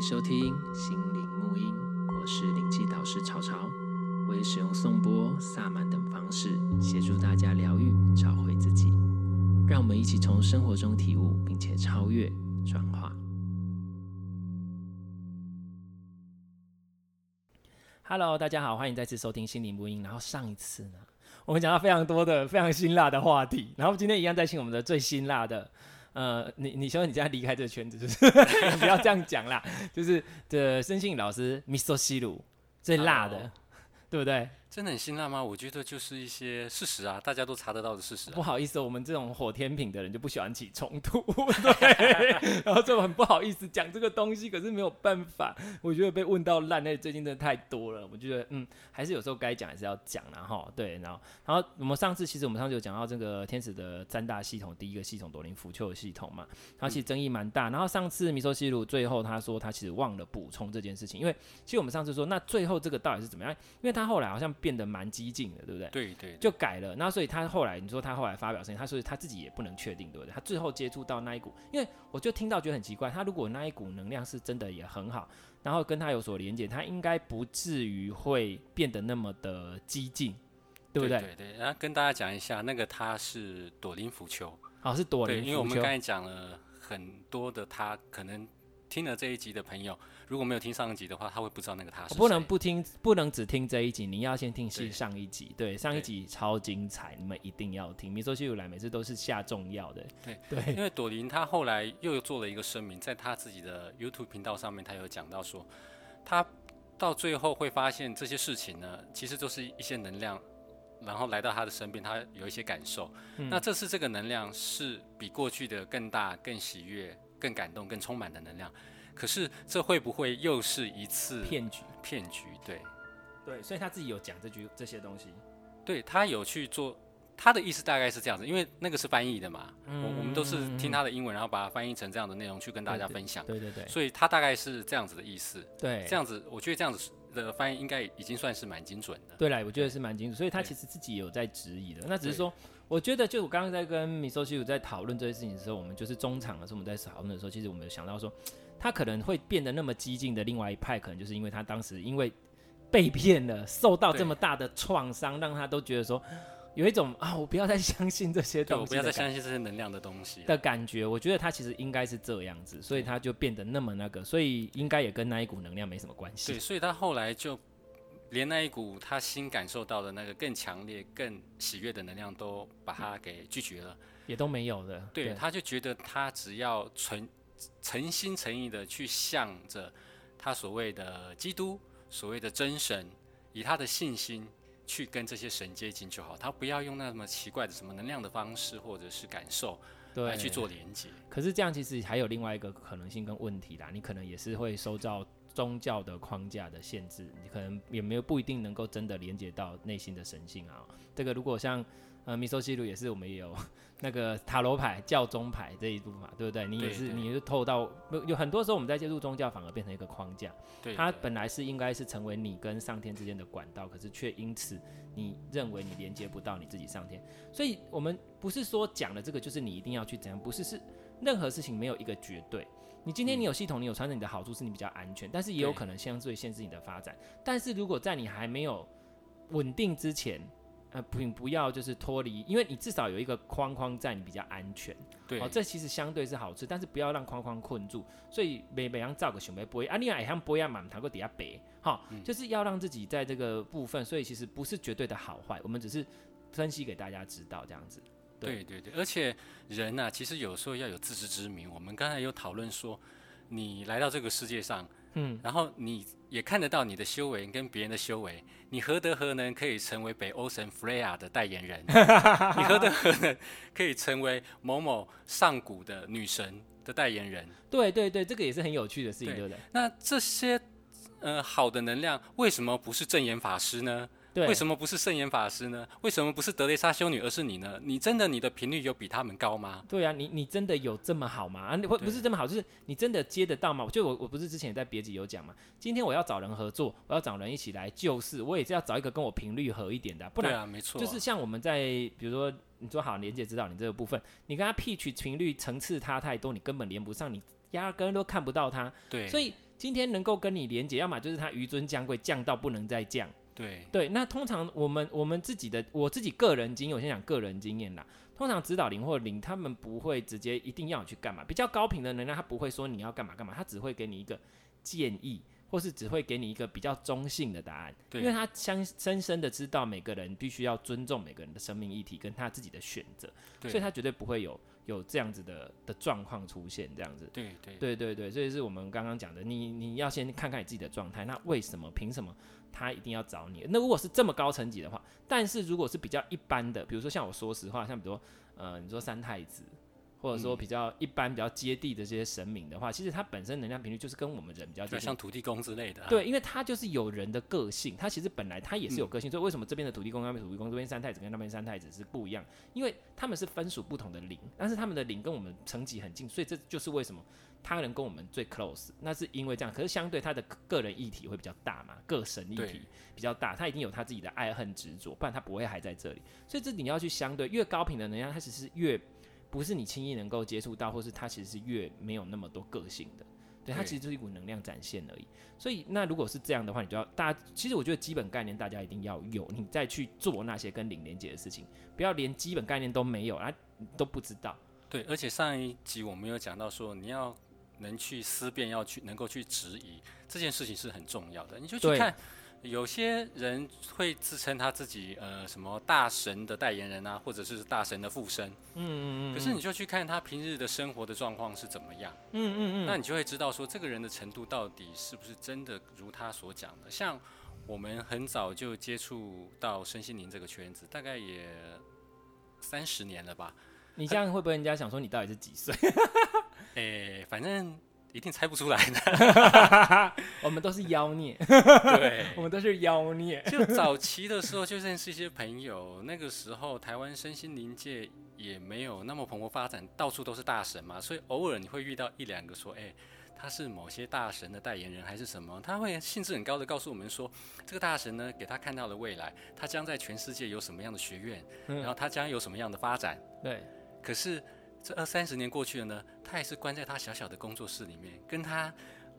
收听心灵沐音，我是灵气导师潮潮，我会使用颂钵、萨满等方式协助大家疗愈、找回自己。让我们一起从生活中体悟，并且超越、转化。Hello，大家好，欢迎再次收听心灵沐音。然后上一次呢，我们讲到非常多的、非常辛辣的话题，然后今天一样再请我们的最辛辣的。呃，你你希望你现在离开这个圈子，就是 不要这样讲啦，就是的，申信老师 Miso 西鲁最辣的对不对？真的很辛辣吗？我觉得就是一些事实啊，大家都查得到的事实、不好意思，我们这种火天品的人就不喜欢起冲突，对。然后就很不好意思讲这个东西，可是没有办法，我觉得被问到烂，那最近真的太多了。我觉得嗯，还是有时候该讲还是要讲然后对，然后然后我们上次其实我们上次有讲到这个天使的三大系统，第一个系统朵林福丘的系统嘛，它其实争议蛮大。然后上次米索西鲁最后他说他其实忘了补充这件事情，因为其实我们上次说那最后这个到底是怎么样？因为他后来好像。变得蛮激进的，对不对？对，对对，就改了。那所以他后来，你说他后来发表声音，他说他自己也不能确定，对不对？他最后接触到那一股，因为我就听到觉得很奇怪，他如果那一股能量是真的也很好，然后跟他有所连接，他应该不至于会变得那么的激进，对不对？对，对对。然后跟大家讲一下，那个他是朵林浮丘，哦，是朵林。因为我们刚才讲了很多的，他可能。听了这一集的朋友，如果没有听上一集的话，他会不知道那个他是谁。不能不听，不能只听这一集，你要先听是上一集。对，对上一集超精彩，你们一定要听。米索西鲁来每次都是下重要的。对对，因为朵琳她后来又做了一个声明，在她自己的 YouTube 频道上面，她有讲到说，她到最后会发现这些事情呢，其实都是一些能量，然后来到他的身边，他有一些感受。嗯、那这次这个能量是比过去的更大、更喜悦。更感动、更充满的能量，可是这会不会又是一次骗局？骗局，对，对，所以他自己有讲这句这些东西，对他有去做，他的意思大概是这样子，因为那个是翻译的嘛，嗯、我我们都是听他的英文，然后把它翻译成这样的内容去跟大家分享，对对，对。对对，所以他大概是这样子的意思，对，这样子，我觉得这样子的翻译应该已经算是蛮精准的，对啦，我觉得是蛮精准，所以他其实自己有在质疑的，那只是说。我觉得，就我刚刚在跟米寿西鲁在讨论这些事情的时候，我们就是中场的时候，我们在讨论的时候，其实我们有想到说，他可能会变得那么激进的另外一派，可能就是因为他当时因为被骗了，受到这么大的创伤，让他都觉得说有一种啊，我不要再相信这些东西，我不要再相信这些能量的东西的感觉。我觉得他其实应该是这样子，所以他就变得那么那个，所以应该也跟那一股能量没什么关系。对，所以他后来就。连那一股他新感受到的那个更强烈、更喜悦的能量，都把他给拒绝了，也都没有的。对，对他就觉得他只要纯诚心诚意的去向着他所谓的基督、所谓的真神，以他的信心去跟这些神接近就好。他不要用那么奇怪的什么能量的方式或者是感受来去做连接。可是这样其实还有另外一个可能性跟问题啦，你可能也是会收到。宗教的框架的限制，你可能也没有不一定能够真的连接到内心的神性啊。这个如果像呃米索西鲁也是，我们也有 那个塔罗牌、教宗牌这一部嘛，对不对？你也是，你是透到有很多时候我们在接触宗教，反而变成一个框架。对，它本来是应该是成为你跟上天之间的管道，可是却因此你认为你连接不到你自己上天。所以我们不是说讲的这个就是你一定要去怎样，不是，是任何事情没有一个绝对。你今天你有系统，你有传承，你的好处是你比较安全，但是也有可能相对限制你的发展。但是如果在你还没有稳定之前，呃，不不要就是脱离，因为你至少有一个框框在，你比较安全。对，哦，这其实相对是好处，但是不要让框框困住。所以每每样造个熊背不会啊，另外也像不一样嘛，谈过底下白，好，就是要让自己在这个部分。所以其实不是绝对的好坏，我们只是分析给大家知道这样子。对对对，而且人呐、啊，其实有时候要有自知之明。我们刚才有讨论说，你来到这个世界上，嗯，然后你也看得到你的修为跟别人的修为，你何德何能可以成为北欧神弗雷亚的代言人？你何德何能可以成为某某上古的女神的代言人？对对对，这个也是很有趣的事情，对，对不对？那这些呃好的能量，为什么不是证严法师呢？对，为什么不是圣严法师呢？为什么不是德雷莎修女，而是你呢？你真的你的频率有比他们高吗？对啊，你你真的有这么好吗？啊，不不是这么好，就是你真的接得到吗？就我我不是之前在别集有讲嘛，今天我要找人合作，我要找人一起来救世，我也是要找一个跟我频率合一点的，不然，对啊，没错，就是像我们在比如说你说好连接指导你这个部分，你跟他 pitch 频率层次差太多，你根本连不上，你压根都看不到他。对，所以。今天能够跟你连接，要么就是他紆尊降贵，降到不能再降。对对，那通常我们我们自己的我自己个人经验，我先讲个人经验啦。通常指导灵或灵，他们不会直接一定要你去干嘛。比较高频的能量，他不会说你要干嘛干嘛，他只会给你一个建议。或是只会给你一个比较中性的答案，因为他相深深的知道每个人必须要尊重每个人的生命议题跟他自己的选择，所以他绝对不会有有这样子的的状况出现，这样子。对对对对对，所以是我们刚刚讲的，你你要先看看你自己的状态，那为什么凭什么他一定要找你？那如果是这么高层级的话，但是如果是比较一般的，比如说像我说实话，像比如说呃，你说三太子。或者说比较一般、比较接地的这些神明的话，其实他本身能量频率就是跟我们人比较接近，像土地公之类的。对，因为他就是有人的个性，他其实本来他也是有个性，所以为什么这边的土地公、那边土地公、这边三太子跟那边三太子是不一样？因为他们是分属不同的灵，但是他们的灵跟我们层级很近，所以这就是为什么他能跟我们最 close。那是因为这样，可是相对他的个人议题会比较大嘛，个神议题比较大，他一定有他自己的爱恨执着，不然他不会还在这里。所以这你要去相对，越高频的能量，它其实是越。不是你轻易能够接触到，或是它其实是越没有那么多个性的，对，它其实就是一股能量展现而已。所以那如果是这样的话，你就要大家，其实我觉得基本概念大家一定要有，你再去做那些跟灵连接的事情，不要连基本概念都没有啊，都不知道。对，而且上一集我们有讲到说，你要能去思辨，要去能够去质疑这件事情是很重要的，你就去看。有些人会自称他自己呃什么大神的代言人啊，或者是大神的附身，嗯嗯嗯。可是你就去看他平日的生活的状况是怎么样，嗯嗯嗯。那你就会知道说这个人的程度到底是不是真的如他所讲的。像我们很早就接触到身心灵这个圈子，大概也三十年了吧。你这样会不会人家想说你到底是几岁？哎、欸，反正。一定猜不出来的，我们都是妖孽，对，我们都是妖孽。就早期的时候就认识一些朋友，那个时候台湾身心灵界也没有那么蓬勃发展，到处都是大神嘛，所以偶尔你会遇到一两个说，哎，他是某些大神的代言人还是什么，他会兴致很高的告诉我们说，这个大神呢给他看到了未来，他将在全世界有什么样的学院，然后他将有什么样的发展，对，可是。这二三十年过去了呢，他还是关在他小小的工作室里面，跟他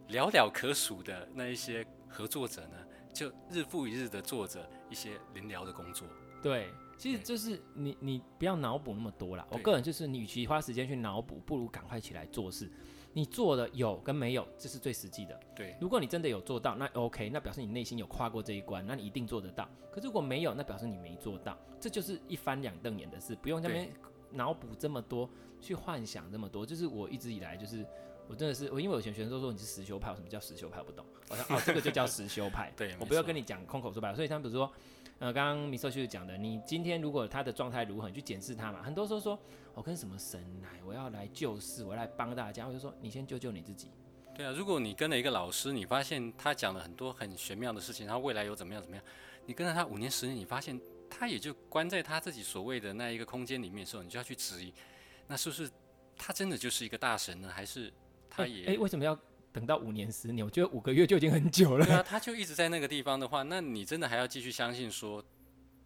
寥寥可数的那一些合作者呢，就日复一日的做着一些临疗的工作。对，其实就是你你不要脑补那么多啦。我个人就是，你与其花时间去脑补，不如赶快起来做事。你做的有跟没有，这是最实际的。对，如果你真的有做到，那 OK，那表示你内心有跨过这一关，那你一定做得到。可是如果没有，那表示你没做到，这就是一翻两瞪眼的事，不用在那边脑补这么多。去幻想那么多，就是我一直以来就是我真的是我，因为我以前学生都说你是实修派，我什么叫实修派我不懂，我说哦 这个就叫实修派，对，我不要跟你讲空口说白话，所以他们比如说，呃，刚刚米寿旭讲的，你今天如果他的状态如何，你去检视他嘛，很多时候说我跟什么神来，我要来救世，我要来帮大家，我就说你先救救你自己。对啊，如果你跟了一个老师，你发现他讲了很多很玄妙的事情，他未来有怎么样怎么样，你跟了他五年十年，你发现他也就关在他自己所谓的那一个空间里面的时候，你就要去质疑，那是不是？他真的就是一个大神呢，还是他也？哎、为什么要等到五年十年？我觉得五个月就已经很久了。对啊，他就一直在那个地方的话，那你真的还要继续相信说，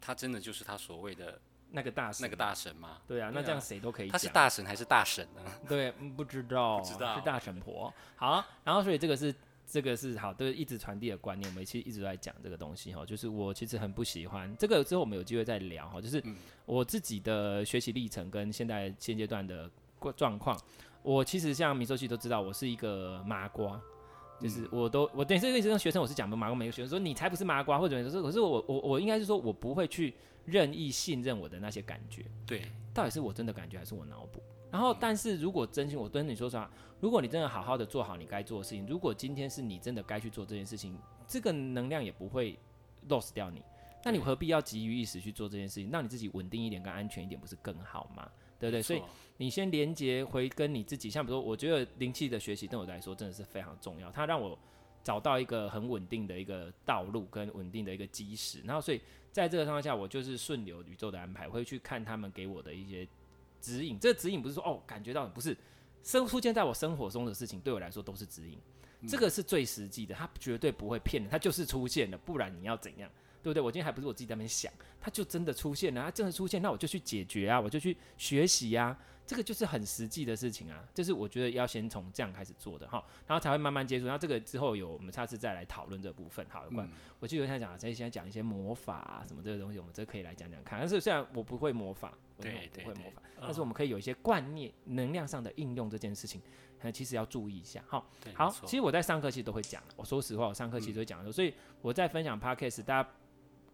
他真的就是他所谓的那个大神？那个大神吗？对啊，那这样谁都可以讲。他是大神还是大神呢？对，不知道，不知道，是大神婆。好，然后所以这个是。这个是好，都是一直传递的观念。我们其实一直在讲这个东西哈，就是我其实很不喜欢这个。之后我们有机会再聊哈，就是我自己的学习历程跟现在现阶段的状况。我其实像米索西都知道，我是一个麻瓜，就是我都我等于这个意思跟学生我是讲的麻瓜，每个学生说你才不是麻瓜，或者说可是我我我应该是说我不会去任意信任我的那些感觉。对，到底是我真的感觉还是我脑补？然后，但是如果真心，我跟你说实话，如果你真的好好的做好你该做的事情，如果今天是你真的该去做这件事情，这个能量也不会 lost 掉你，那你何必要急于一时去做这件事情？让你自己稳定一点，跟安全一点，不是更好吗？对不对？所以你先连接回跟你自己，像比如说，我觉得灵气的学习对我来说真的是非常重要，它让我找到一个很稳定的一个道路跟稳定的一个基石。然后，所以在这个状况下，我就是顺流宇宙的安排，会去看他们给我的一些。指引，这个指引不是说哦，感觉到不是生出现在我生活中的事情，对我来说都是指引，嗯、这个是最实际的，它绝对不会骗人，它就是出现了，不然你要怎样，对不对？我今天还不是我自己在那边想，它就真的出现了，它真的出现，那我就去解决啊，我就去学习呀、啊，这个就是很实际的事情啊，就是我觉得要先从这样开始做的哈，然后才会慢慢接触。然后这个之后有我们下次再来讨论这部分，好，有关、嗯、我记得他讲，所以现在讲一些魔法啊什么这个东西，我们这可以来讲讲看。但是虽然我不会魔法，对，我不会魔法，但是我们可以有一些观念、能量上的应用这件事情，其实要注意一下。哈，好，其实我在上课其实都会讲，我说实话，我上课其实都会讲的、嗯，所以我在分享 Podcast，大家。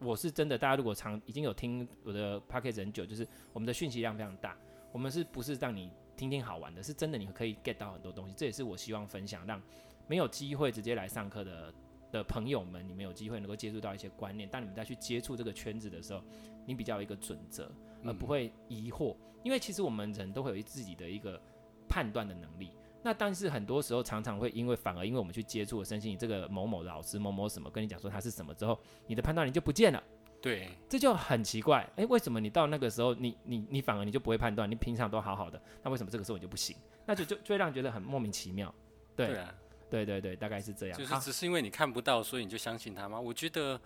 我是真的，大家如果常已经有听我的 podcast 很久，就是我们的讯息量非常大。我们是不是让你听听好玩的？是真的，你可以 get 到很多东西。这也是我希望分享，让没有机会直接来上课的的朋友们，你们有机会能够接触到一些观念。当你们再去接触这个圈子的时候，你比较有一个准则，而不会疑惑。因为其实我们人都会有自己的一个判断的能力。那但是很多时候常常会因为反而因为我们去接触了身心灵这个某某老师某某什么跟你讲说他是什么之后，你的判断力就不见了。对，这就很奇怪。诶，为什么你到那个时候你你你反而你就不会判断？你平常都好好的，那为什么这个时候你就不行？那就就就会让人觉得很莫名其妙。对，对啊，对对对，大概是这样。就是只是因为你看不到，所以你就相信他吗？我觉得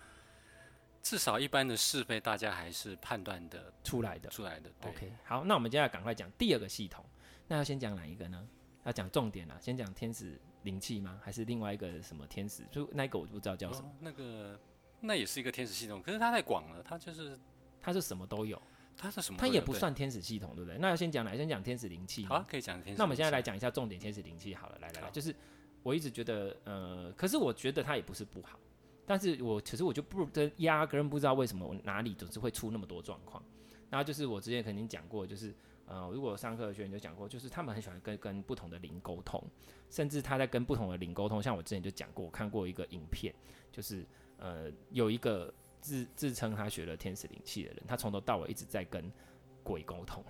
至少一般的是非，大家还是判断的出来的。出来的。OK，好，那我们接下来赶快讲第二个系统。那要先讲哪一个呢？要讲重点了，先讲天使灵气吗？还是另外一个什么天使？就那个我不知道叫什么。哦、那个那也是一个天使系统，可是它太广了，它就是它是什么都有。它是什么？它也不算天使系统，对不对？那要先讲哪？先讲天使灵气。好，可以讲天使。那我们现在来讲一下重点天使灵气好了，来来来，就是我一直觉得，呃，可是我觉得它也不是不好，但是我其实我就不真压根不知道为什么我哪里总是会出那么多状况。然后就是我之前肯定讲过，就是。呃，如果上课的学员就讲过，就是他们很喜欢跟跟不同的灵沟通，甚至他在跟不同的灵沟通。像我之前就讲过，我看过一个影片，就是呃有一个自自称他学了天使灵气的人，他从头到尾一直在跟鬼沟通。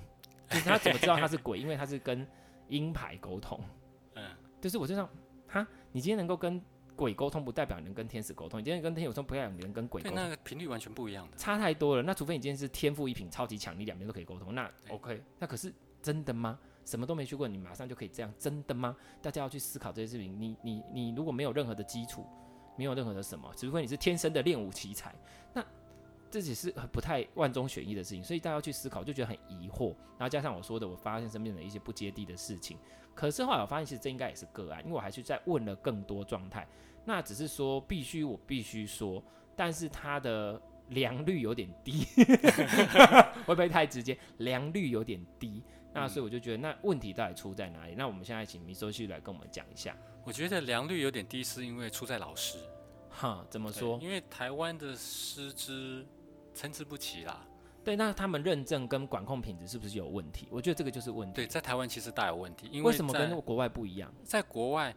就是他怎么知道他是鬼？因为他是跟鹰牌沟通。嗯，就是我就想，哈，你今天能够跟。鬼沟通不代表能跟天使沟通，你今天跟天使沟通不代表你能跟鬼沟通，那个频率完全不一样的，差太多了。那除非你今天是天赋异禀，超级强，你两边都可以沟通，那 OK。那可是真的吗？什么都没学过，你马上就可以这样？真的吗？大家要去思考这些事情。你你你如果没有任何的基础，没有任何的什么，除非你是天生的练武奇才，那这只是不太万中选一的事情。所以大家要去思考，就觉得很疑惑。然后加上我说的，我发现身边的一些不接地的事情。可是后来我发现，其实这应该也是个案，因为我还是在问了更多状态。那只是说必须，我必须说，但是它的良率有点低，会不会太直接？良率有点低，那所以我就觉得，那问题到底出在哪里？那我们现在请米索西来跟我们讲一下。我觉得良率有点低，是因为出在老师。哈，怎么说？因为台湾的师资参差不齐啦。对，那他们认证跟管控品质是不是有问题？我觉得这个就是问题。对，在台湾其实大有问题，因为，为什么跟国外不一样？在国外。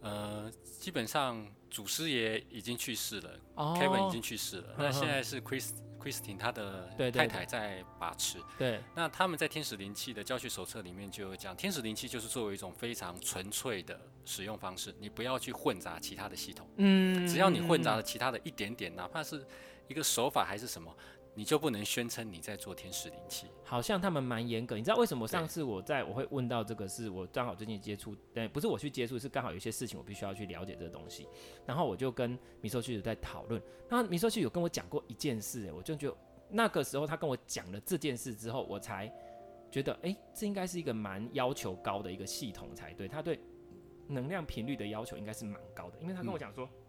呃，基本上祖师爷已经去世了，哦，Kevin 已经去世了。那现在是 Chris Christine 他的太太在把持。对，对，对，那他们在天使灵气的教学手册里面就有讲，天使灵气就是作为一种非常纯粹的使用方式，你不要去混杂其他的系统。嗯，只要你混杂了其他的一点点，哪怕是一个手法还是什么。你就不能宣称你在做天使灵气，好像他们蛮严格。你知道为什么上次我在我会问到这个，是我刚好最近接触，但，不是我去接触，是刚好有一些事情我必须要去了解这个东西。然后我就跟米寿去在讨论，那米寿去有跟我讲过一件事，哎，我就觉得那个时候他跟我讲了这件事之后，我才觉得，哎，这应该是一个蛮要求高的一个系统才对，他对能量频率的要求应该是蛮高的，因为他跟我讲说。嗯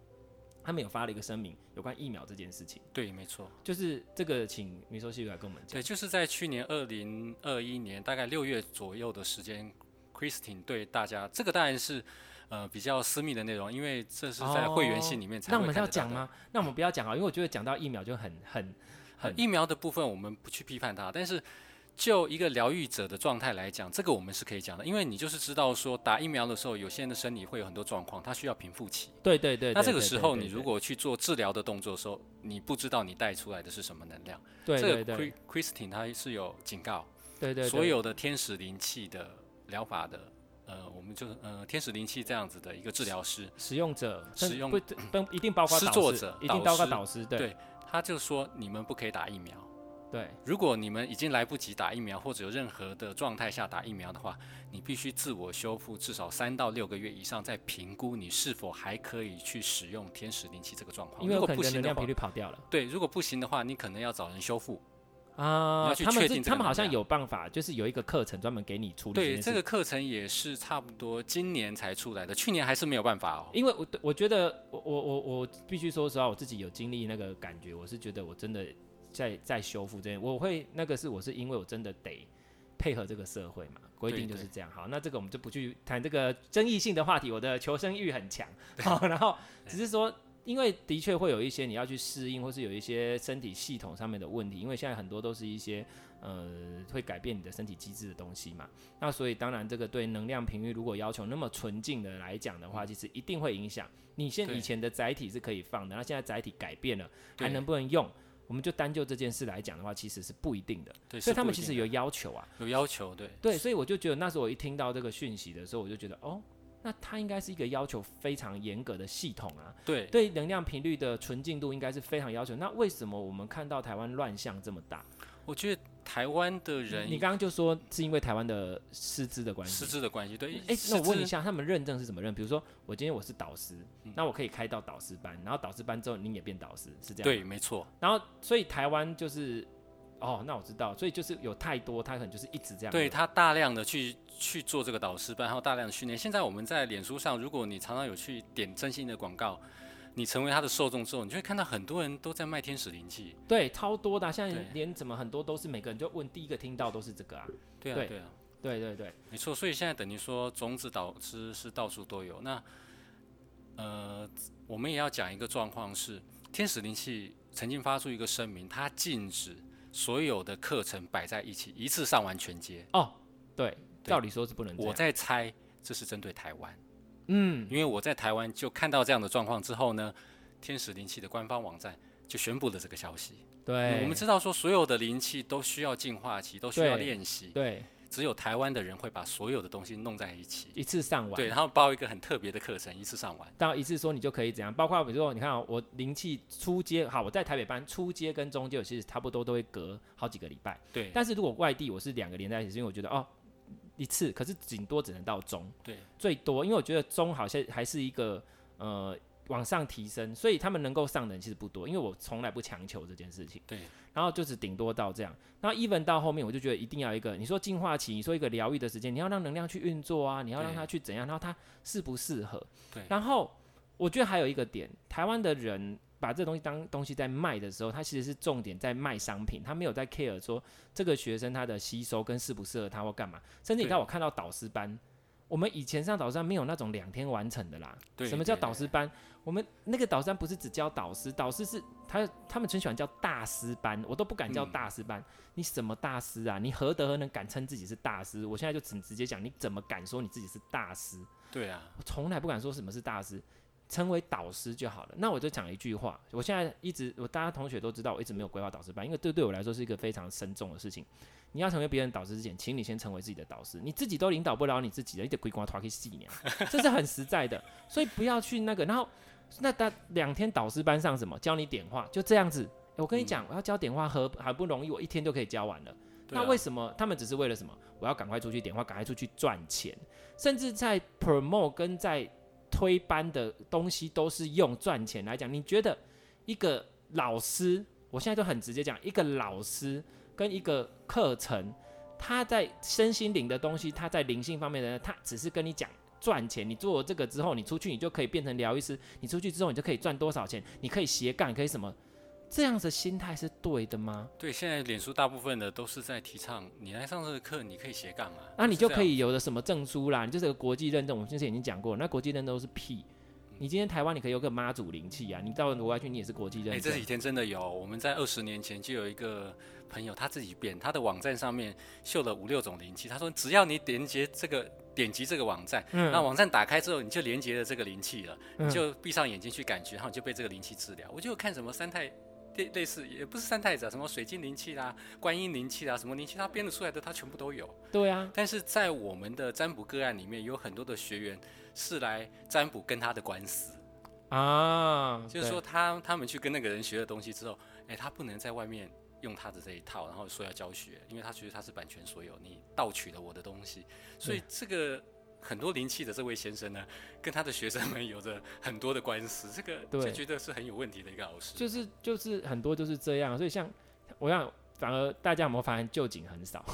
他们有发了一个声明，有关疫苗这件事情。对，没错，就是这个，请米寿西来跟我们讲。对，就是在去年二零二一年大概六月左右的时间，Christine 对大家，这个当然是呃比较私密的内容，因为这是在会员信里面才、哦。那我们要讲吗？那我们不要讲啊，因为我觉得讲到疫苗就很很很疫苗的部分，我们不去批判它，但是。就一个疗愈者的状态来讲，这个我们是可以讲的，因为你就是知道说打疫苗的时候，有些人的身体会有很多状况，他需要平复期。对对对。那这个时候，你如果去做治疗的动作的时候，你不知道你带出来的是什么能量。对对对。这个 Christine 他是有警告。对对对。所有的天使灵气的疗法的，呃，我们就是呃天使灵气这样子的一个治疗师使用者，使用不不一定包括施作者，一定包括导师。对，他就说你们不可以打疫苗。对，如果你们已经来不及打疫苗，或者有任何的状态下打疫苗的话，你必须自我修复至少三到六个月以上，再评估你是否还可以去使用天使灵气这个状况。因为如果不行的话，频率跑掉了。对，如果不行的话，你可能要找人修复。啊，他们是他们好像有办法，法，就是有一个课程专门给你处理。对，这个课程也是差不多今年才出来的，去年还是没有办法哦。因为我我觉得我我我我必须说实话，我自己有经历那个感觉，我是觉得我真的在在修复这件，我会那个是我是因为我真的得配合这个社会嘛，规定就是这样。好，那这个我们就不去谈这个争议性的话题，我的求生欲很强。好，然后只是说。因为的确会有一些你要去适应，或是有一些身体系统上面的问题。因为现在很多都是一些呃会改变你的身体机制的东西嘛。那所以当然这个对能量频率如果要求那么纯净的来讲的话，其实一定会影响。你现以前的载体是可以放的，那现在载体改变了，还能不能用？我们就单就这件事来讲的话，其实是不一定的。对，所以他们其实有要求啊，有要求，对。对，所以我就觉得那时候我一听到这个讯息的时候，我就觉得哦。那它应该是一个要求非常严格的系统啊，对，对能量频率的纯净度应该是非常要求。那为什么我们看到台湾乱象这么大？我觉得台湾的人，你刚刚就说是因为台湾的师资的关系，师资的关系，对。哎，那我问一下，他们认证是怎么认？比如说我今天我是导师，嗯，那我可以开到导师班，然后导师班之后你也变导师，是这样？对，没错。然后所以台湾就是。哦，那我知道，所以就是有太多，他可能就是一直这样。对，他大量的去去做这个导师班，然后大量的训练。现在我们在脸书上，如果你常常有去点真心的广告，你成为他的受众之后，你就会看到很多人都在卖天使灵气。对，超多的，现在连怎么很多都是每个人就问第一个听到都是这个啊。对啊，对，对啊，对对对，没错。所以现在等于说种子导师是到处都有。那呃，我们也要讲一个状况是，天使灵气曾经发出一个声明，它禁止。所有的课程摆在一起，一次上完全接哦。对，照理说是不能。我在猜，这是针对台湾。嗯，因为我在台湾就看到这样的状况之后呢，天使灵气的官方网站就宣布了这个消息。对，我们知道说，所有的灵气都需要净化期，都需要练习。对。只有台湾的人会把所有的东西弄在一起，一次上完。对，然后包一个很特别的课程，一次上完。到一次说你就可以怎样？包括比如说，你看哦，我灵气初阶，好，我在台北班初阶跟中阶，其实差不多都会隔好几个礼拜。对。但是如果外地，我是两个连在一起，是因为我觉得哦，一次，可是顶多只能到中。对。最多，因为我觉得中好像还是一个呃。往上提升，所以他们能够上的人其实不多，因为我从来不强求这件事情。对，然后就是顶多到这样。然后 even 到后面，我就觉得一定要一个，你说净化期，你说一个疗愈的时间，你要让能量去运作啊，你要让它去怎样，然后它适不适合。对。然后我觉得还有一个点，台湾的人把这东西当东西在卖的时候，他其实是重点在卖商品，他没有在 care 说这个学生他的吸收跟适不适合他或干嘛。甚至你看，我看到导师班。我们以前上导师班没有那种两天完成的啦。对。什么叫导师班？我们那个导师班不是只教导师，导师是他他们很喜欢叫大师班，我都不敢叫大师班。嗯。你什么大师啊？你何德何能敢称自己是大师？我现在就只直接讲，你怎么敢说你自己是大师？对啊，我从来不敢说什么是大师，称为导师就好了。那我就讲一句话，我现在一直我大家同学都知道，我一直没有规划导师班，因为这对我来说是一个非常深重的事情。你要成为别人导师之前，请你先成为自己的导师。你自己都领导不了你自己的，你得规划团去细念，这是很实在的。所以不要去那个，然后那他两天导师班上什么？教你点化，就这样子。欸、我跟你讲、嗯，我要教点化和还不容易，我一天就可以教完了、啊。那为什么他们只是为了什么？我要赶快出去点化，赶快出去赚钱，甚至在 promote 跟在推班的东西都是用赚钱来讲。你觉得一个老师，我现在就很直接讲，一个老师。跟一个课程，他在身心灵的东西，他在灵性方面的，他只是跟你讲赚钱。你做了这个之后，你出去你就可以变成疗愈师。你出去之后，你就可以赚多少钱？你可以斜杠，可以什么？这样子心态是对的吗？对，现在脸书大部分的都是在提倡，你来上这个课，你可以斜杠啊。那你就可以有的什么证书啦？你就是个国际认证。我们之前已经讲过，那国际认证都是屁。你今天台湾你可以有个妈祖灵气啊，你到国外去你也是国际认证。哎、欸，这几天真的有，我们在二十年前就有一个朋友他自己编，他的网站上面秀了五六种灵气，他说只要你点击这个点击这个网站，嗯，那网站打开之后你就连接了这个灵气了，嗯，你就闭上眼睛去感觉，然后你就被这个灵气治疗。我就看什么三太类类似，也不是三太子啊，什么水晶灵气啦、观音灵气啦，什么灵气他编得出来的他全部都有。对啊，但是在我们的占卜个案里面有很多的学员是来占卜跟他的官司。啊，就是说他他们去跟那个人学了东西之后，哎、欸，他不能在外面用他的这一套，然后说要教学，因为他觉得他是版权所有，你盗取了我的东西，所以这个很多灵气的这位先生呢，跟他的学生们有着很多的官司，这个就觉得是很有问题的一个老师。就是就是很多就是这样，所以像我想反而大家有没有发现旧景很少？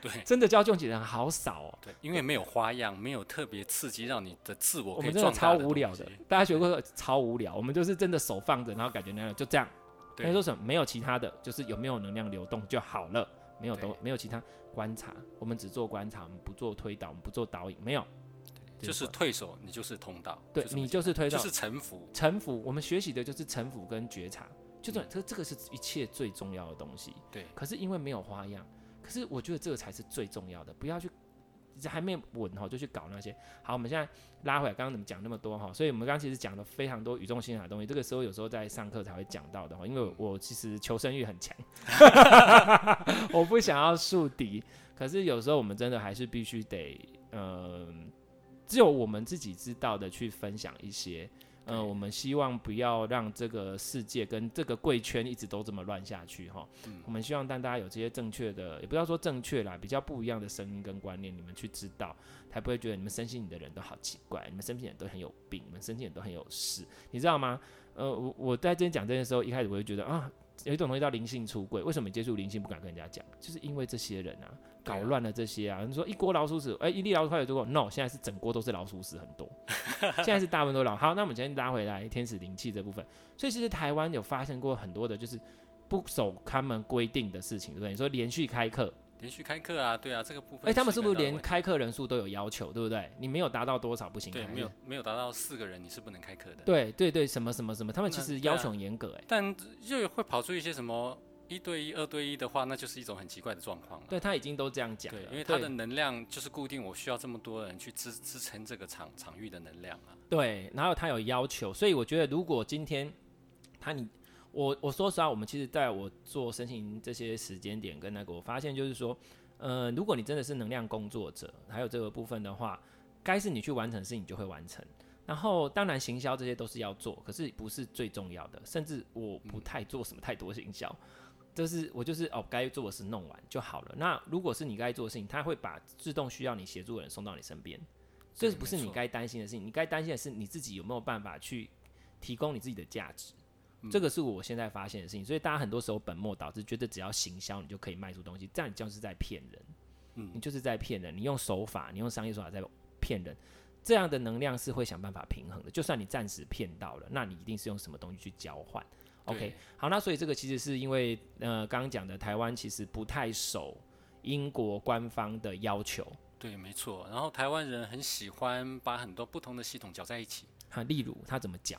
对，真的教旧景的人好少哦。对，因为没有花样，没有特别刺激让你的自我。我们真的超无聊的，大家学过超无聊。我们就是真的手放着，然后感觉那样就这样。他说什么？没有其他的，就是有没有能量流动就好了。没有都没有其他观察，我们只做观察，我们不做推导，我们不做导引，没有。就是退守，你就是通道。对，你就是推导，就是臣服。臣服，我们学习的就是臣服跟觉察，就这，这这个是一切最重要的东西。对。可是因为没有花样，可是我觉得这个才是最重要的，不要去还没稳哈就去搞那些。好，我们现在拉回来，刚刚怎么讲那么多哈？所以我们刚刚其实讲了非常多语重心长的东西，这个时候有时候在上课才会讲到的哈，因为我其实求生欲很强，我不想要树敌，可是有时候我们真的还是必须得嗯。呃只有我们自己知道的去分享一些，呃，我们希望不要让这个世界跟这个贵圈一直都这么乱下去哈。嗯。我们希望让大家有这些正确的，也不要说正确啦，比较不一样的声音跟观念，你们去知道，才不会觉得你们身心里的人都好奇怪，你们身心灵都很有病，你们身心灵都很有事，你知道吗？呃，我我在这边讲这件事时候，一开始我就觉得啊，有一种东西叫灵性出柜，为什么你接触灵性不敢跟人家讲？就是因为这些人啊。搞乱了这些啊！你说一锅老鼠屎，哎、欸，一粒老鼠快有多过？No，现在是整锅都是老鼠屎很多。现在是大部分都老。好，那我们今天拉回来天使灵气这部分。所以其实台湾有发生过很多的，就是不守他们规定的事情，对不对？你说连续开课，连续开课啊，对啊，这个部分。哎、欸，他们是不是连开课人数都有要求，对不对？你没有达到多少不行？对，没有没有达到四个人你是不能开课的。对对对，什么什么什么，他们其实要求很严格哎、啊。但又会跑出一些什么？一对一、二对一的话，那就是一种很奇怪的状况了。对，他已经都这样讲了，因为他的能量就是固定，我需要这么多人去支支撑这个场场域的能量啊。对，然后他有要求，所以我觉得如果今天他你我我说实话，我们其实在我做申请这些时间点跟那个，我发现就是说，呃，如果你真的是能量工作者，还有这个部分的话，该是你去完成的事情你就会完成。然后当然行销这些都是要做，可是不是最重要的，甚至我不太做什么太多行销。就是我就是哦，该做的事弄完就好了。那如果是你该做的事情，他会把自动需要你协助的人送到你身边。这不是你该担心的事情，你该担心的是你自己有没有办法去提供你自己的价值。这个是我现在发现的事情。所以大家很多时候本末倒置，觉得只要行销你就可以卖出东西，这样你就是在骗人。嗯，你就是在骗人。你用手法，你用商业手法在骗人。这样的能量是会想办法平衡的。就算你暂时骗到了，那你一定是用什么东西去交换？OK，好，那所以这个其实是因为呃，刚刚讲的台湾其实不太守英国官方的要求。对，没错。然后台湾人很喜欢把很多不同的系统搅在一起。哈，例如他怎么搅？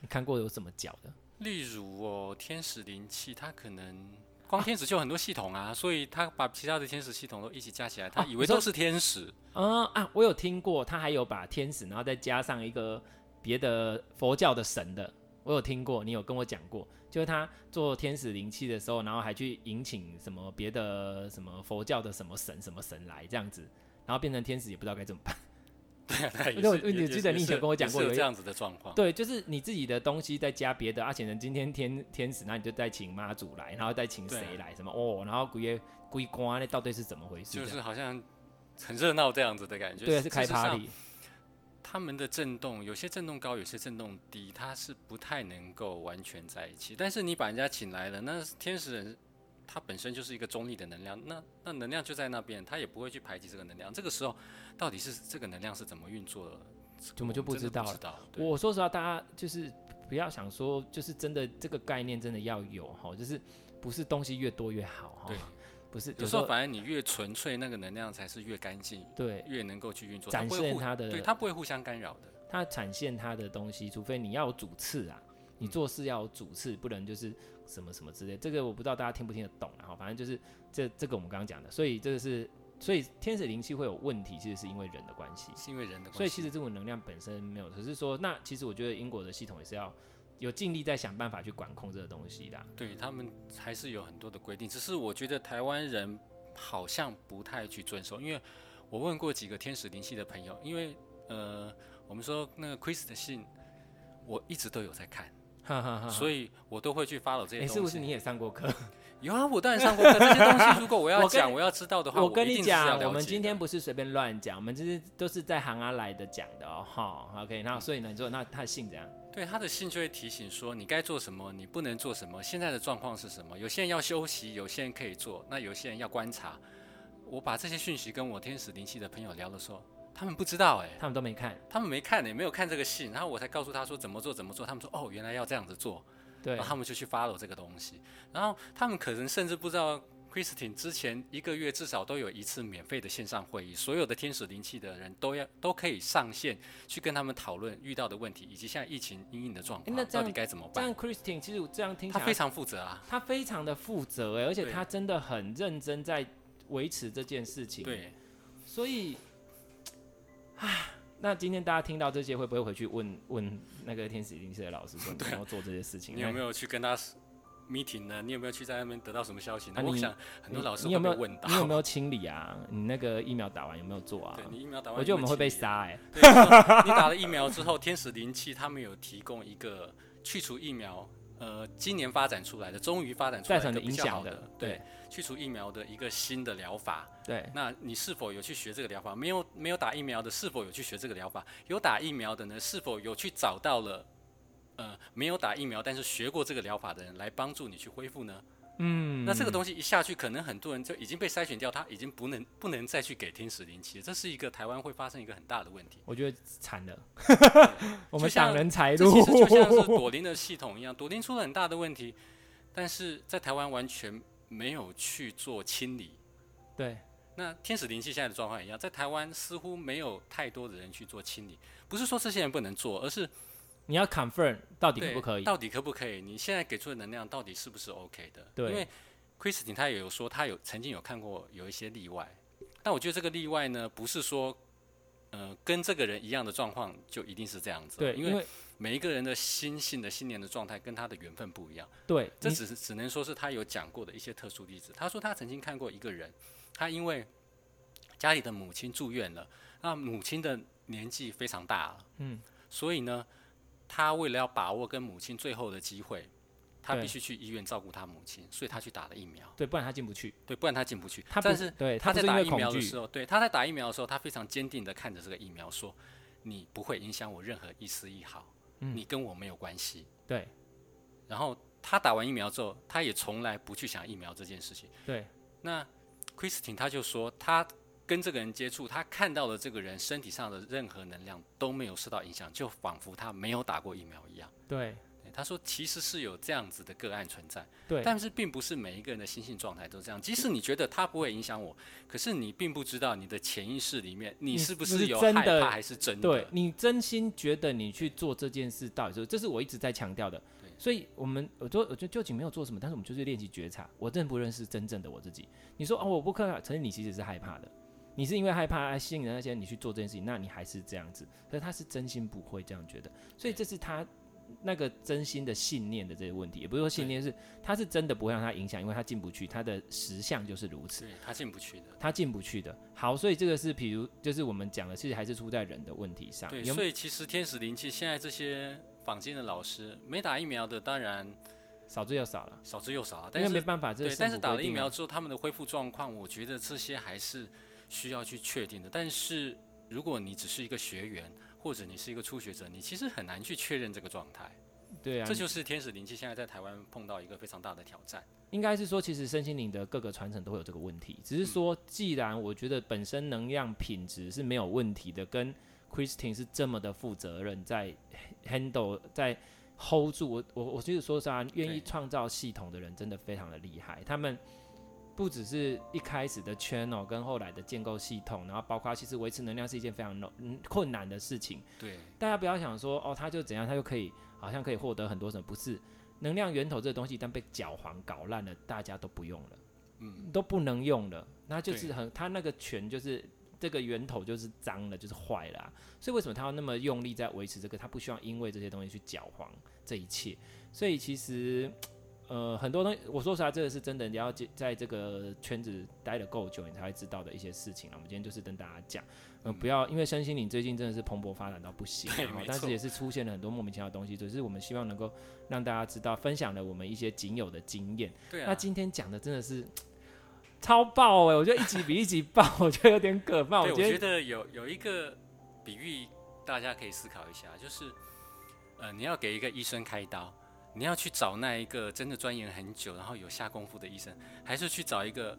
你看过有怎么搅的？例如哦，天使灵气，它可能光天使就有很多系统啊，啊，所以他把其他的天使系统都一起加起来，他以为都是天使。嗯啊，我有听过，他还有把天使，然后再加上一个别的佛教的神的。我有听过，你有跟我讲过，就是他做天使灵气的时候，然后还去迎请什么别的什么佛教的什么神什么神来这样子，然后变成天使也不知道该怎么办。对啊，因为我你记得你以前跟我讲过有这样子的状况。对，就是你自己的东西再加别的，而且呢，今天天天使，那你就再请妈祖来，然后再请谁来什么哦，然后归耶归关那到底是怎么回事？就是好像很热闹这样子的感觉。对，是开 party。他们的震动有些震动高，有些震动低，它是不太能够完全在一起。但是你把人家请来了，那天使人他本身就是一个中立的能量，那那能量就在那边，他也不会去排挤这个能量。这个时候到底是这个能量是怎么运作的，我们就不知道了。我说实话，大家就是不要想说，就是真的这个概念真的要有哈，就是不是东西越多越好哈。不是，有时候反而你越纯粹，那个能量才是越干净，对，越能够去运作，展现它的，对，它不会互相干扰的。它展现它的东西，除非你要有主次啊，你做事要有主次，不能就是什么什么之类。这个我不知道大家听不听得懂啊，哈，反正就是这这个我们刚刚讲的，所以这个是，所以天使灵气会有问题，其实是因为人的关系，是因为人的关系。所以其实这种能量本身没有，只是说那其实我觉得英国的系统也是要。有尽力在想办法去管控这个东西的，对他们还是有很多的规定，只是我觉得台湾人好像不太去遵守。因为我问过几个天使灵系的朋友，因为呃，我们说那个 Chris 的信，我一直都有在看，所以我都会去 follow 这些东西。欸，是不是你也上过课？有啊，我当然上过课。这些东西如果我要 讲，我，我要知道的话，我跟你讲，我，们今天不是随便乱讲，我们这是都是在行啊来的讲的哦。好，OK，那所以呢，你说那他的信怎样？对，他的信就会提醒说，你该做什么，你不能做什么，现在的状况是什么？有些人要休息，有些人可以做，那有些人要观察。我把这些讯息跟我天使灵气的朋友聊的时候，他们不知道哎、欸，他们都没看，他们没看也没有看这个信，然后我才告诉他说怎么做怎么做，他们说哦，原来要这样子做。对，然后他们就去 follow 这个东西，然后他们可能甚至不知道，Christine 之前一个月至少都有一次免费的线上会议，所有的天使灵气的人都要都可以上线去跟他们讨论遇到的问题，以及现在疫情阴影的状况，到底该怎么办？这样 Christine 其实这样听起来他非常负责啊，他非常的负责哎，而且他真的很认真在维持这件事情，对，所以，唉。那今天大家听到这些，会不会回去问问那个天使灵气的老师说，你要 做这些事情？你有没有去跟他 meeting 呢？你有没有去在那边得到什么消息呢？啊、我想很多老师你有没有问到，你有没有清理啊？你那个疫苗打完有没有做啊？对，你疫苗打完，我觉得我们会被杀哎、欸。你打了疫苗之后，天使灵气他们有提供一个去除疫苗。呃，今年发展出来的，终于发展出来的比较好的，对，去除疫苗的一个新的疗法。对，那你是否有去学这个疗法？没有，没有打疫苗的，是否有去学这个疗法？有打疫苗的呢，是否有去找到了，呃，没有打疫苗但是学过这个疗法的人来帮助你去恢复呢？嗯，那这个东西一下去，可能很多人就已经被筛选掉，他已经不能不能再去给天使灵气，这是一个台湾会发生一个很大的问题。我觉得惨了，我们挡人才路，其实就像是朵琳的系统一样，朵琳出了很大的问题，但是在台湾完全没有去做清理。对，那天使灵气现在的状况一样，在台湾似乎没有太多的人去做清理，不是说这些人不能做，而是。你要 confirm 到底可不可以？到底可不可以？你现在给出的能量到底是不是 OK 的？对。因为 Christine 她也有说，她有曾经有看过有一些例外，但我觉得这个例外呢，不是说，呃，跟这个人一样的状况就一定是这样子。对。因为每一个人的心性的信念的状态跟他的缘分不一样。对。这只是只能说是他有讲过的一些特殊例子。他说他曾经看过一个人，他因为家里的母亲住院了，那母亲的年纪非常大了，嗯，所以呢。他为了要把握跟母亲最后的机会，他必须去医院照顾他母亲，所以他去打了疫苗。对，不然他进不去。对，不然他进不去。他但是对他在打疫苗的时候，对他在打疫苗的时候，他非常坚定的看着这个疫苗说：“你不会影响我任何一丝一毫，嗯，你跟我没有关系。”对。然后他打完疫苗之后，他也从来不去想疫苗这件事情。对。那 Christine 他就说他。跟这个人接触，他看到的这个人身体上的任何能量都没有受到影响，就仿佛他没有打过疫苗一样。对，他说其实是有这样子的个案存在。对，但是并不是每一个人的心性状态都这样。即使你觉得他不会影响我，可是你并不知道你的潜意识里面你是不是有害怕还是真的。对，你真心觉得你去做这件事到底是？这是我一直在强调的。对，所以我们我就我觉得究竟没有做什么，但是我们就是练习觉察。我认不认识真正的我自己。你说哦，我不可能承认你其实是害怕的。你是因为害怕吸引的那些你去做这件事情，那你还是这样子。可是他是真心不会这样觉得，所以这是他那个真心的信念的这些问题，也不是说信念是他是真的不会让他影响，因为他进不去，他的实相就是如此。对，他进不去的，他进不去的。好，所以这个是比如就是我们讲的，其实还是出在人的问题上。对，所以其实天使灵气现在这些坊间的老师没打疫苗的，当然少之又少了，少之又少了。但是没办法，这对，但是打了疫苗之后，他们的恢复状况，我觉得这些还是。需要去确定的，但是如果你只是一个学员，或者你是一个初学者，你其实很难去确认这个状态。对啊，这就是天使灵气现在在台湾碰到一个非常大的挑战。应该是说，其实身心灵的各个传承都会有这个问题，只是说，既然我觉得本身能量品质是没有问题的，跟 Christine 是这么的负责任，在 handle 在 hold 住我，我我就是说实话，愿意创造系统的人真的非常的厉害，他们。不只是一开始的 channel 跟后来的建构系统，然后包括其实维持能量是一件非常困难的事情。对，大家不要想说哦，他就怎样，他就可以好像可以获得很多什么？不是，能量源头这个东西一旦被搅黄搞烂了，大家都不用了，嗯，都不能用了，那就是很他那个权就是这个源头就是脏了，就是坏了啊。所以为什么他要那么用力在维持这个？他不希望因为这些东西去搅黄这一切。所以其实。呃，很多东西，我说实话，这个是真的，你要在这个圈子待的够久，你才会知道的一些事情了。我们今天就是跟大家讲，呃，不要因为身心灵最近真的是蓬勃发展到不行，但是也是出现了很多莫名其妙的东西，只是我们希望能够让大家知道，分享了我们一些仅有的经验。对啊。那今天讲的真的是超爆哎、欸，我觉得一集比一集爆，我觉得有点可怕。我觉得有有一个比喻，大家可以思考一下，就是呃，你要给一个医生开刀。你要去找那一个真的钻研很久，然后有下功夫的医生，还是去找一个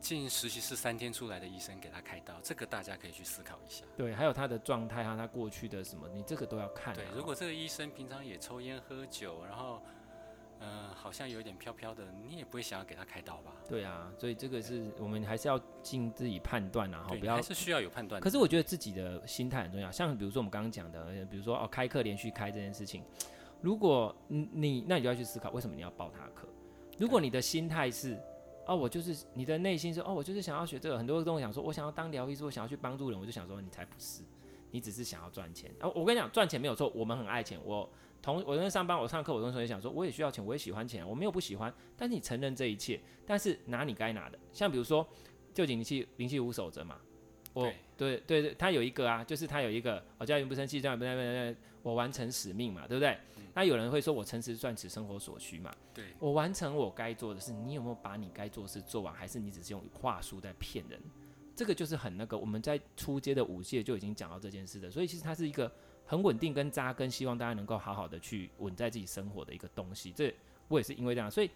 进实习室三天出来的医生给他开刀？这个大家可以去思考一下。对，还有他的状态啊，他过去的什么，你这个都要看啊。对，如果这个医生平常也抽烟喝酒，然后嗯、呃，好像有点飘飘的，你也不会想要给他开刀吧？对啊，所以这个是我们还是要尽自己判断，然后不要还是需要有判断。可是我觉得自己的心态很重要，像比如说我们刚刚讲的，比如说哦，开课连续开这件事情。如果你，那你就要去思考，为什么你要报他课？如果你的心态是，哦，我就是你的内心是，哦，我就是想要学这个。很多人跟我讲说，我想要当疗愈师，我想要去帮助人，我就想说，你才不是，你只是想要赚钱。哦，我跟你讲，赚钱没有错，我们很爱钱。我同我在上班，我上课，我同学也想说，我也需要钱，我也喜欢钱，我没有不喜欢。但是你承认这一切，但是拿你该拿的，像比如说，旧景灵气灵气无守则嘛。我对对对，他有一个啊，就是他有一个，我叫人不生气，这样不生气，我完成使命嘛，对不对？那有人会说，我诚实赚取生活所需嘛？对，我完成我该做的事，你有没有把你该做的事做完？还是你只是用话术在骗人？这个就是很那个，我们在初阶的五届就已经讲到这件事的，所以其实它是一个很稳定跟扎根，希望大家能够好好的去稳在自己生活的一个东西。这我也是因为这样，所以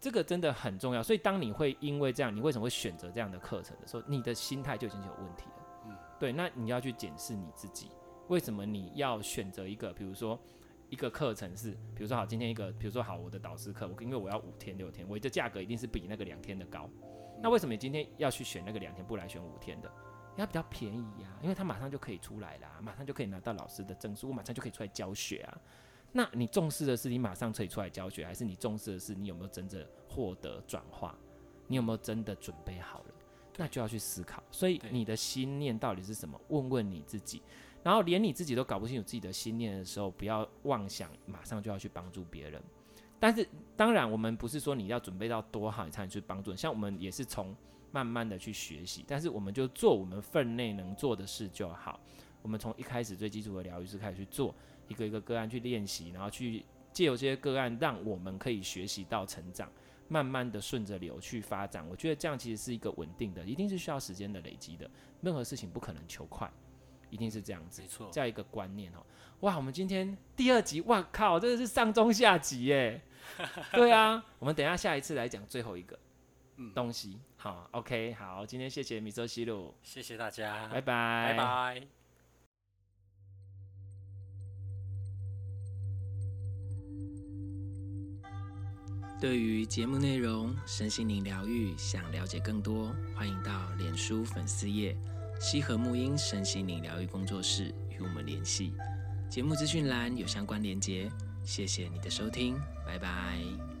这个真的很重要。所以当你会因为这样，你为什么会选择这样的课程的时候，你的心态就已经有问题了。嗯，对，那你要去检视你自己，为什么你要选择一个，比如说。一个课程是，比如说好，今天一个，比如说好，我的导师课，我因为我要五天六天，我的价格一定是比那个两天的高。那为什么你今天要去选那个两天，不来选五天的？因为它比较便宜呀、啊，因为它马上就可以出来啦，马上就可以拿到老师的证书，我马上就可以出来教学啊。那你重视的是你马上可以出来教学，还是你重视的是你有没有真正获得转化？你有没有真的准备好了？那就要去思考。所以你的心念到底是什么？问问你自己。然后连你自己都搞不清楚自己的心念的时候，不要妄想马上就要去帮助别人。但是当然，我们不是说你要准备到多好你才能去帮助。像我们也是从慢慢的去学习，但是我们就做我们分内能做的事就好。我们从一开始最基础的疗愈师开始去做，一个一个个案去练习，然后去借由这些个案，让我们可以学习到成长，慢慢的顺着流去发展。我觉得这样其实是一个稳定的，一定是需要时间的累积的。任何事情不可能求快。一定是这样子，没错，这样一个观念哦。哇，我们今天第二集，哇靠，真的是上中下集耶。对啊，我们等一下下一次来讲最后一个东西。嗯、好，OK，好，今天谢谢米周西鲁，谢谢大家，拜拜，拜拜。对于节目内容、身心灵疗愈，想了解更多，欢迎到脸书粉丝页。西和沐音身心灵疗愈工作室与我们联系，节目资讯栏有相关连接。谢谢你的收听，拜拜。